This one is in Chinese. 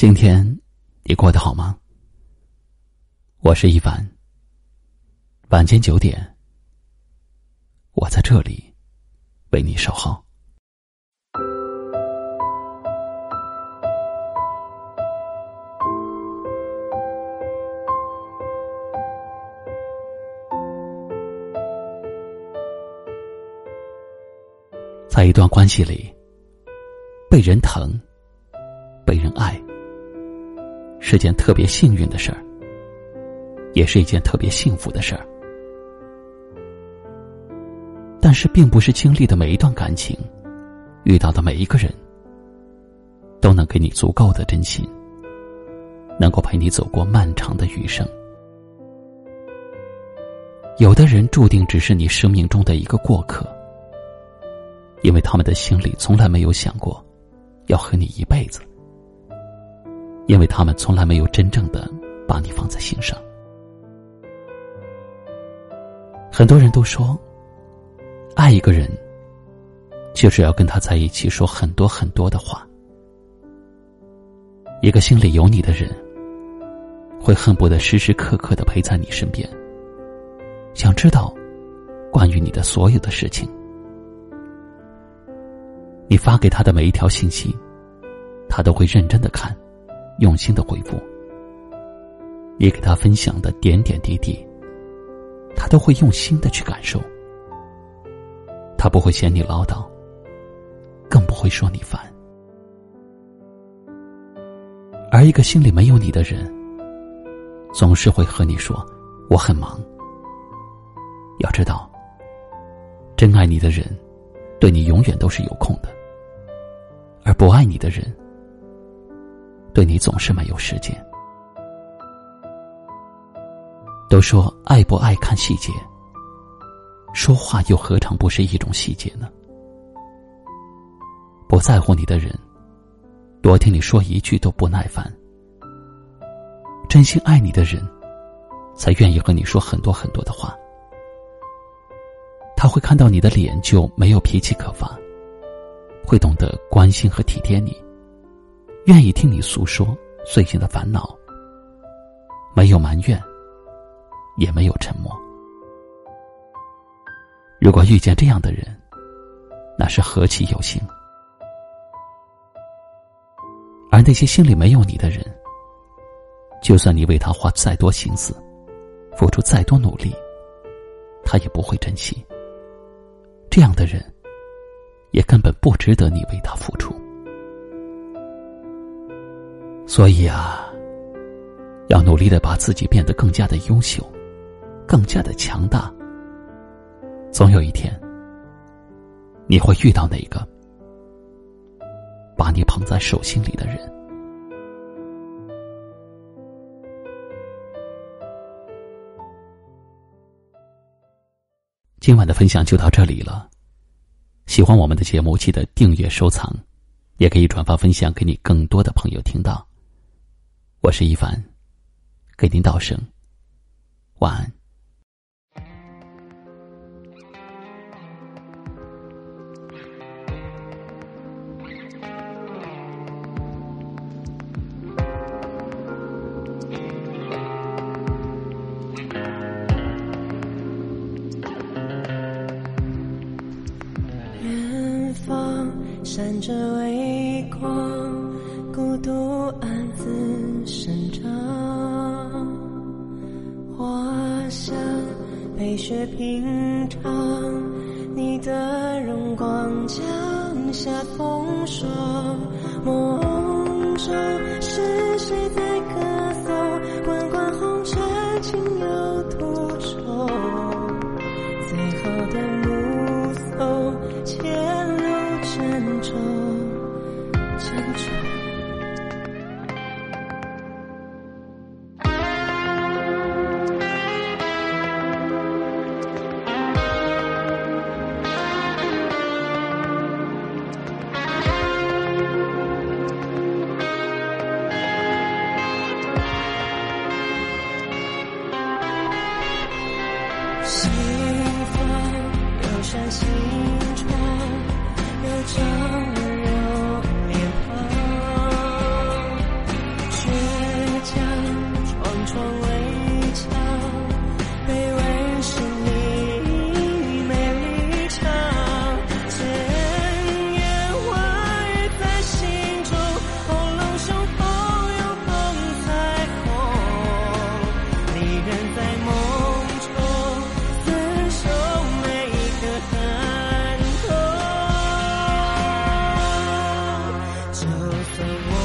今天你过得好吗？我是一凡。晚间九点，我在这里为你守候。在一段关系里，被人疼，被人爱。是件特别幸运的事儿，也是一件特别幸福的事儿。但是，并不是经历的每一段感情，遇到的每一个人，都能给你足够的真心，能够陪你走过漫长的余生。有的人注定只是你生命中的一个过客，因为他们的心里从来没有想过要和你一辈子。因为他们从来没有真正的把你放在心上。很多人都说，爱一个人，就是要跟他在一起说很多很多的话。一个心里有你的人，会恨不得时时刻刻的陪在你身边，想知道关于你的所有的事情。你发给他的每一条信息，他都会认真的看。用心的回复，你给他分享的点点滴滴，他都会用心的去感受。他不会嫌你唠叨，更不会说你烦。而一个心里没有你的人，总是会和你说我很忙。要知道，真爱你的人，对你永远都是有空的，而不爱你的人。对你总是没有时间。都说爱不爱看细节，说话又何尝不是一种细节呢？不在乎你的人，多听你说一句都不耐烦；真心爱你的人，才愿意和你说很多很多的话。他会看到你的脸就没有脾气可发，会懂得关心和体贴你。愿意听你诉说最近的烦恼，没有埋怨，也没有沉默。如果遇见这样的人，那是何其有幸。而那些心里没有你的人，就算你为他花再多心思，付出再多努力，他也不会珍惜。这样的人，也根本不值得你为他付出。所以啊，要努力的把自己变得更加的优秀，更加的强大。总有一天，你会遇到那个把你捧在手心里的人。今晚的分享就到这里了。喜欢我们的节目，记得订阅收藏，也可以转发分享给你更多的朋友听到。我是一凡，给您道声晚安。远方闪着微光，被雪平常，你的荣光降下风霜。梦中是谁在歌颂？滚滚红尘，情有独钟。最后的目送，就算我。